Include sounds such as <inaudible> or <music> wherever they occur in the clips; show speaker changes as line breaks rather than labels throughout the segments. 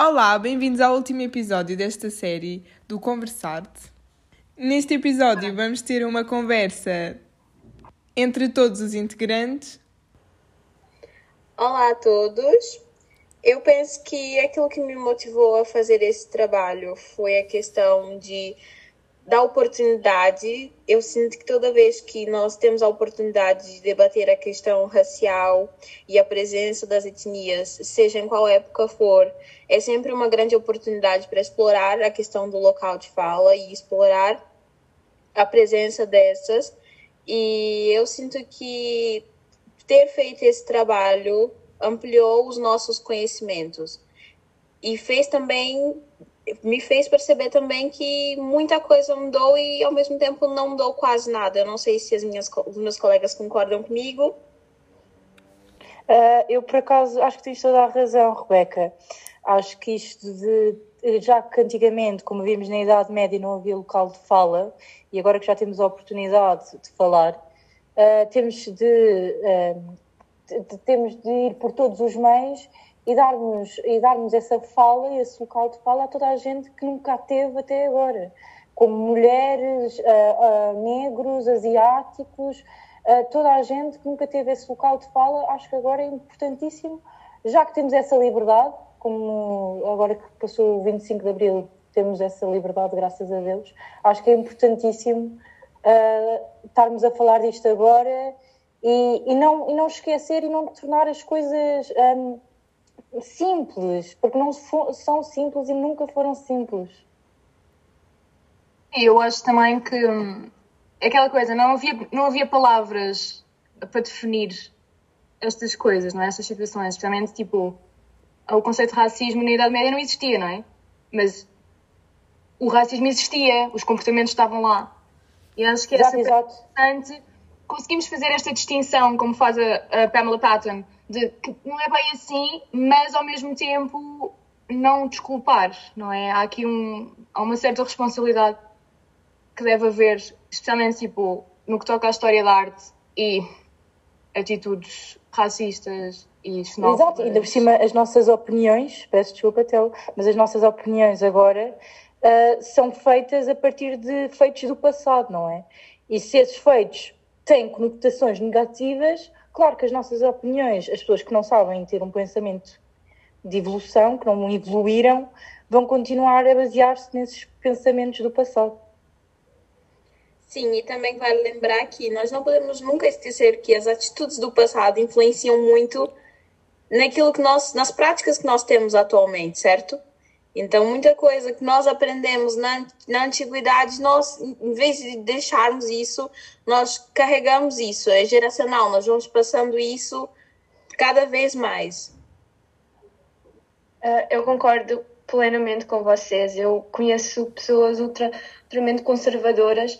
Olá, bem-vindos ao último episódio desta série do Conversar-te. Neste episódio vamos ter uma conversa entre todos os integrantes.
Olá a todos. Eu penso que aquilo que me motivou a fazer esse trabalho foi a questão de da oportunidade. Eu sinto que toda vez que nós temos a oportunidade de debater a questão racial e a presença das etnias, seja em qual época for, é sempre uma grande oportunidade para explorar a questão do local de fala e explorar a presença dessas. E eu sinto que ter feito esse trabalho ampliou os nossos conhecimentos e fez também me fez perceber também que muita coisa mudou e ao mesmo tempo não mudou quase nada. Eu não sei se as minhas, os meus colegas concordam comigo.
Uh, eu, por acaso, acho que tens toda a razão, Rebeca. Acho que isto de. Já que antigamente, como vimos na Idade Média, não havia local de fala, e agora que já temos a oportunidade de falar, uh, temos, de, uh, de, de, temos de ir por todos os meios e darmos, e darmos essa fala, esse local de fala a toda a gente que nunca teve até agora, como mulheres, uh, uh, negros, asiáticos, uh, toda a gente que nunca teve esse local de fala, acho que agora é importantíssimo, já que temos essa liberdade, como agora que passou o 25 de Abril, temos essa liberdade, graças a Deus, acho que é importantíssimo estarmos a falar disto agora e, e, não, e não esquecer e não tornar as coisas. Um, simples, porque não são simples e nunca foram simples.
Eu acho também que hum, aquela coisa, não havia, não havia palavras para definir estas coisas, não é? Estas situações, especialmente tipo o conceito de racismo na Idade Média não existia, não é? Mas o racismo existia, os comportamentos estavam lá. E acho que era
exato,
importante conseguimos fazer esta distinção, como faz a, a Pamela Patton, de que não é bem assim, mas ao mesmo tempo não desculpar, não é? Há aqui um, há uma certa responsabilidade que deve haver, especialmente tipo, no que toca à história da arte e atitudes racistas e xenófobas.
Exato, e ainda por cima as nossas opiniões, peço desculpa, Tel, mas as nossas opiniões agora uh, são feitas a partir de feitos do passado, não é? E se esses feitos têm conotações negativas, Claro que as nossas opiniões, as pessoas que não sabem ter um pensamento de evolução, que não evoluíram, vão continuar a basear-se nesses pensamentos do passado.
Sim, e também vale lembrar que nós não podemos nunca esquecer que as atitudes do passado influenciam muito naquilo que nós, nas práticas que nós temos atualmente, certo? Então, muita coisa que nós aprendemos na, na antiguidade, nós, em vez de deixarmos isso, nós carregamos isso, é geracional, nós vamos passando isso cada vez mais.
Uh, eu concordo plenamente com vocês. Eu conheço pessoas ultra, ultramente conservadoras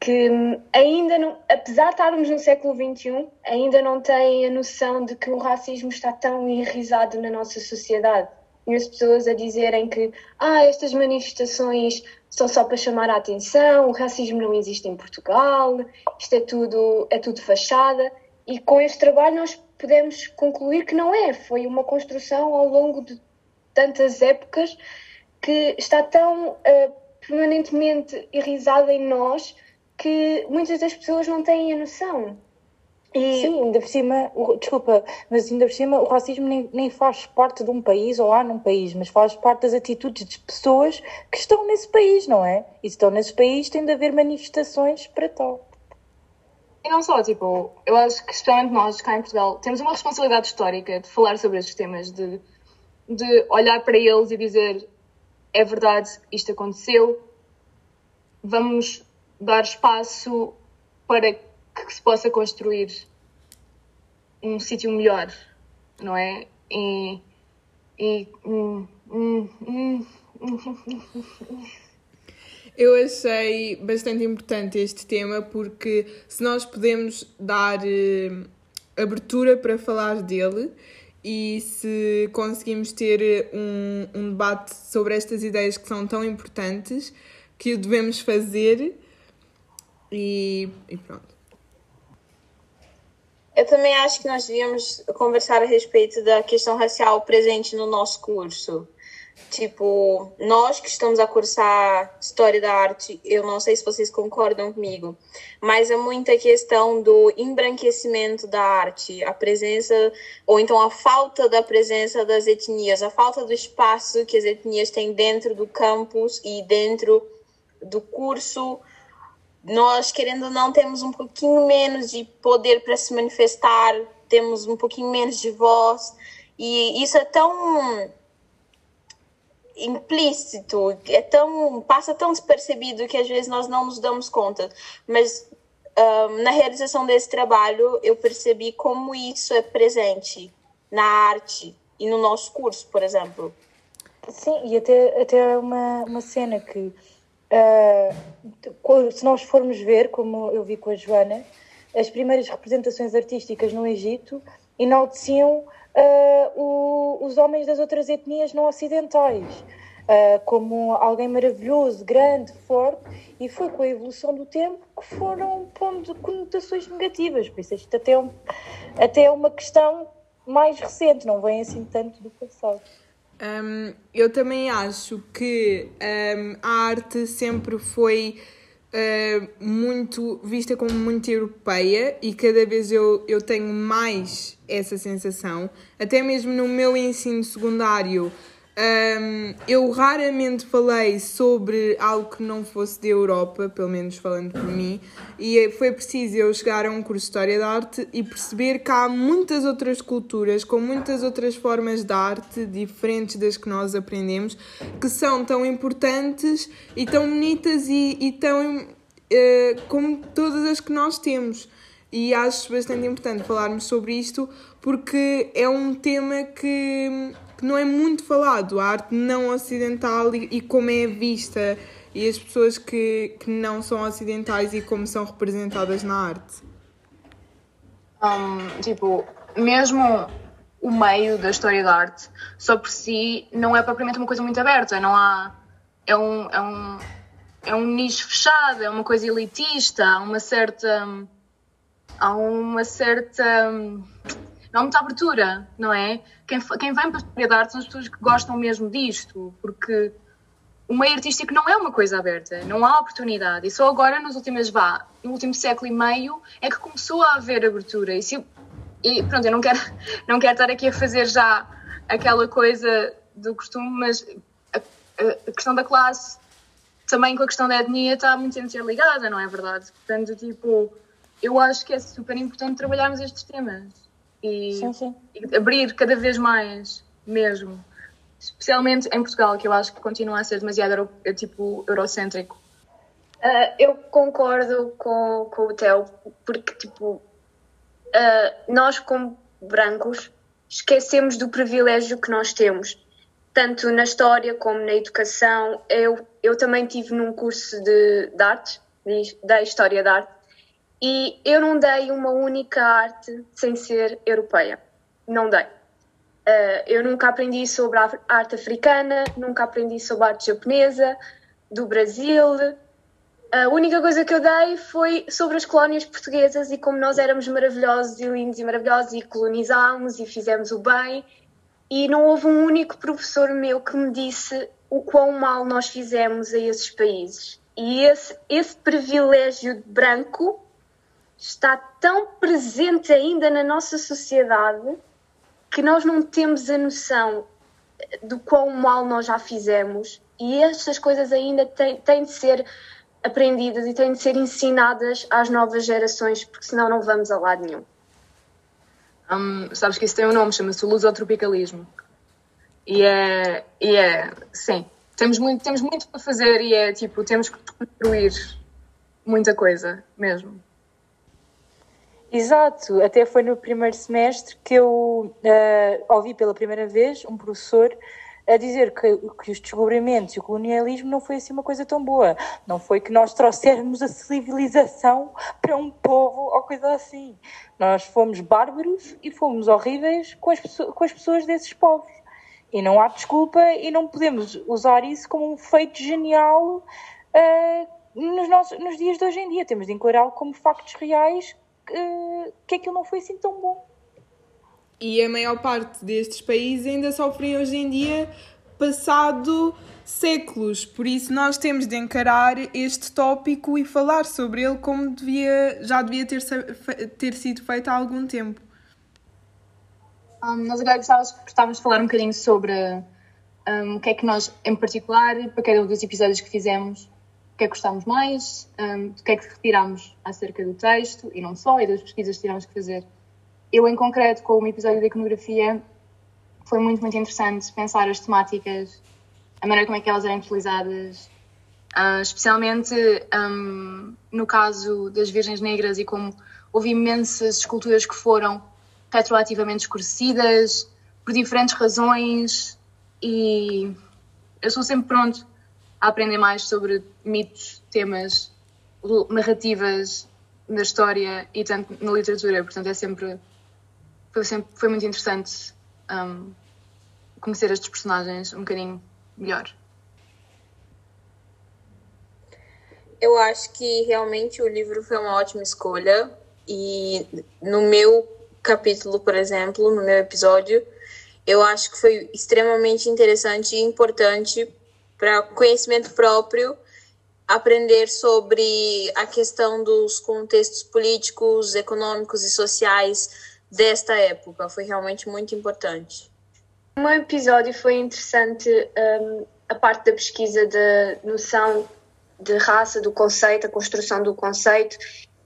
que hum, ainda não, apesar de estarmos no século XXI, ainda não têm a noção de que o racismo está tão enraizado na nossa sociedade conheço pessoas a dizerem que ah, estas manifestações são só para chamar a atenção, o racismo não existe em Portugal, isto é tudo, é tudo fachada. E com este trabalho nós podemos concluir que não é. Foi uma construção ao longo de tantas épocas que está tão uh, permanentemente enraizada em nós que muitas das pessoas não têm a noção.
E... Sim, ainda por cima, o, desculpa, mas ainda por cima o racismo nem, nem faz parte de um país ou há num país, mas faz parte das atitudes de pessoas que estão nesse país, não é? E se estão nesse país tem de haver manifestações para tal.
E não só, tipo, eu acho que especialmente nós cá em Portugal temos uma responsabilidade histórica de falar sobre estes temas, de, de olhar para eles e dizer é verdade, isto aconteceu, vamos dar espaço para que se possa construir um sítio melhor, não é? E. e hum, hum, hum,
eu achei bastante importante este tema porque se nós podemos dar eh, abertura para falar dele e se conseguimos ter um, um debate sobre estas ideias que são tão importantes que o devemos fazer e, e pronto.
Eu também acho que nós devíamos conversar a respeito da questão racial presente no nosso curso. Tipo, nós que estamos a cursar História da Arte, eu não sei se vocês concordam comigo, mas é muita questão do embranquecimento da arte, a presença, ou então a falta da presença das etnias, a falta do espaço que as etnias têm dentro do campus e dentro do curso. Nós, querendo ou não, temos um pouquinho menos de poder para se manifestar, temos um pouquinho menos de voz, e isso é tão implícito, é tão passa tão despercebido que às vezes nós não nos damos conta. Mas um, na realização desse trabalho eu percebi como isso é presente na arte e no nosso curso, por exemplo.
Sim, e até, até uma, uma cena que uh, se nós formos ver, como eu vi com a Joana, as primeiras representações artísticas no Egito enalteciam uh, o, os homens das outras etnias não ocidentais. Uh, como alguém maravilhoso, grande, forte, e foi com a evolução do tempo que foram pondo conotações negativas. Por isso, isto até é, um, até é uma questão mais recente, não vem assim tanto do passado.
Um, eu também acho que um, a arte sempre foi uh, muito vista como muito europeia e cada vez eu, eu tenho mais essa sensação. Até mesmo no meu ensino secundário, um, eu raramente falei sobre algo que não fosse da Europa, pelo menos falando por mim, e foi preciso eu chegar a um curso de História da Arte e perceber que há muitas outras culturas, com muitas outras formas de arte diferentes das que nós aprendemos, que são tão importantes e tão bonitas e, e tão uh, como todas as que nós temos. E acho bastante importante falarmos sobre isto porque é um tema que que não é muito falado, a arte não ocidental e, e como é vista e as pessoas que, que não são ocidentais e como são representadas na arte.
Um, tipo, mesmo o meio da história da arte, só por si, não é propriamente uma coisa muito aberta, não há. É um, é um, é um nicho fechado, é uma coisa elitista, há uma certa. Há uma certa não há muita abertura, não é? Quem, quem vem para a história arte são as pessoas que gostam mesmo disto, porque o meio artístico não é uma coisa aberta, não há oportunidade. E só agora, nos últimos, vá, no último século e meio, é que começou a haver abertura. E, se, e pronto, eu não quero, <laughs> não quero estar aqui a fazer já aquela coisa do costume, mas a, a questão da classe também com a questão da etnia está muito interligada, não é verdade? Portanto, tipo, eu acho que é super importante trabalharmos estes temas e, sim, sim. e abrir cada vez mais mesmo. Especialmente em Portugal, que eu acho que continua a ser demasiado euro, tipo, eurocêntrico.
Uh, eu concordo com, com o Theo, porque tipo, uh, nós como brancos esquecemos do privilégio que nós temos, tanto na história como na educação. Eu, eu também tive num curso de, de arte, da História da Arte, e eu não dei uma única arte sem ser europeia. Não dei. Uh, eu nunca aprendi sobre a arte africana, nunca aprendi sobre a arte japonesa, do Brasil. A única coisa que eu dei foi sobre as colónias portuguesas e como nós éramos maravilhosos e lindos e maravilhosos e colonizámos e fizemos o bem. E não houve um único professor meu que me disse o quão mal nós fizemos a esses países. E esse, esse privilégio branco está tão presente ainda na nossa sociedade que nós não temos a noção do quão mal nós já fizemos e estas coisas ainda têm, têm de ser aprendidas e têm de ser ensinadas às novas gerações, porque senão não vamos a lado nenhum.
Um, sabes que isso tem um nome, chama-se lusotropicalismo. E é, e é, sim, temos muito, temos muito para fazer e é tipo, temos que construir muita coisa mesmo.
Exato, até foi no primeiro semestre que eu uh, ouvi pela primeira vez um professor a dizer que, que os descobrimentos e o colonialismo não foi assim uma coisa tão boa. Não foi que nós trouxermos a civilização para um povo ou coisa assim. Nós fomos bárbaros e fomos horríveis com as, com as pessoas desses povos. E não há desculpa e não podemos usar isso como um feito genial uh, nos, nossos, nos dias de hoje em dia. Temos de encará-lo como factos reais que, que aquilo não foi assim tão bom.
E a maior parte destes países ainda sofrem hoje em dia passado séculos, por isso nós temos de encarar este tópico e falar sobre ele como devia, já devia ter, ter sido feito há algum tempo.
Um, nós agora gostávamos, gostávamos de falar um bocadinho sobre um, o que é que nós, em particular, para cada um dos episódios que fizemos, que é que gostámos mais, um, o que é que retirámos acerca do texto, e não só, e das pesquisas que tivemos que fazer. Eu, em concreto, com o episódio da iconografia, foi muito, muito interessante pensar as temáticas a maneira como é que elas eram utilizadas, uh, especialmente um, no caso das Virgens Negras e como houve imensas esculturas que foram retroativamente escurecidas por diferentes razões e eu sou sempre pronto a aprender mais sobre mitos, temas, narrativas da história e tanto na literatura, portanto é sempre foi, sempre, foi muito interessante um, conhecer estes personagens um bocadinho melhor?
Eu acho que realmente o livro foi uma ótima escolha e no meu capítulo, por exemplo, no meu episódio, eu acho que foi extremamente interessante e importante para conhecimento próprio aprender sobre a questão dos contextos políticos, econômicos e sociais desta época. Foi realmente muito importante.
O meu episódio foi interessante um, a parte da pesquisa da noção de raça, do conceito, a construção do conceito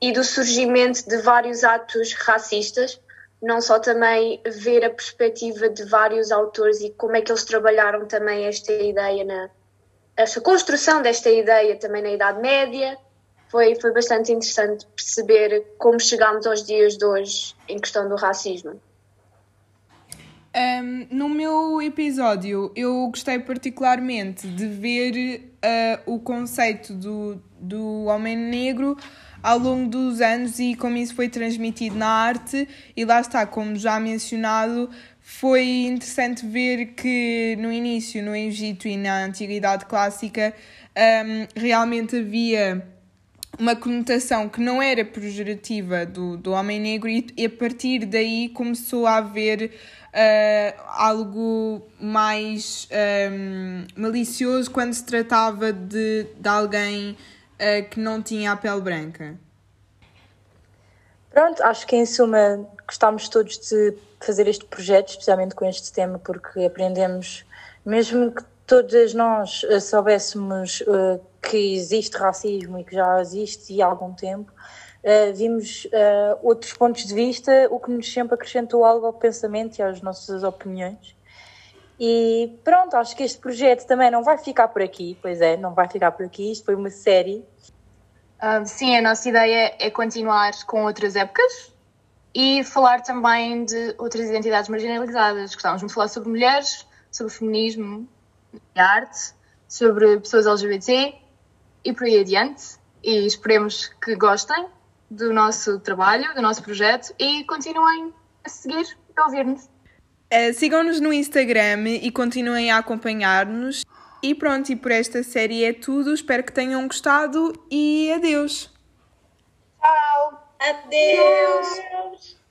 e do surgimento de vários atos racistas, não só também ver a perspectiva de vários autores e como é que eles trabalharam também esta ideia na esta construção desta ideia também na Idade Média. Foi, foi bastante interessante perceber como chegámos aos dias de hoje em questão do racismo.
Um, no meu episódio, eu gostei particularmente de ver uh, o conceito do, do homem negro ao longo dos anos e como isso foi transmitido na arte. E lá está, como já mencionado, foi interessante ver que no início, no Egito e na Antiguidade Clássica, um, realmente havia uma conotação que não era pejorativa do, do homem negro, e, a partir daí começou a haver uh, algo mais um, malicioso quando se tratava de, de alguém uh, que não tinha a pele branca.
Pronto, acho que em suma gostámos todos de fazer este projeto, especialmente com este tema, porque aprendemos, mesmo que todas nós eh, soubéssemos uh, que existe racismo e que já existe há algum tempo, uh, vimos uh, outros pontos de vista, o que nos sempre acrescentou algo ao pensamento e às nossas opiniões. E pronto, acho que este projeto também não vai ficar por aqui, pois é, não vai ficar por aqui, isto foi uma série.
Uh, sim, a nossa ideia é continuar com outras épocas e falar também de outras identidades marginalizadas. Gostávamos de falar sobre mulheres, sobre feminismo e arte, sobre pessoas LGBT e por aí adiante. E esperemos que gostem do nosso trabalho, do nosso projeto e continuem a seguir e a ouvir-nos.
Uh, Sigam-nos no Instagram e continuem a acompanhar-nos. E pronto, e por esta série é tudo. Espero que tenham gostado e adeus.
Tchau. Adeus. adeus.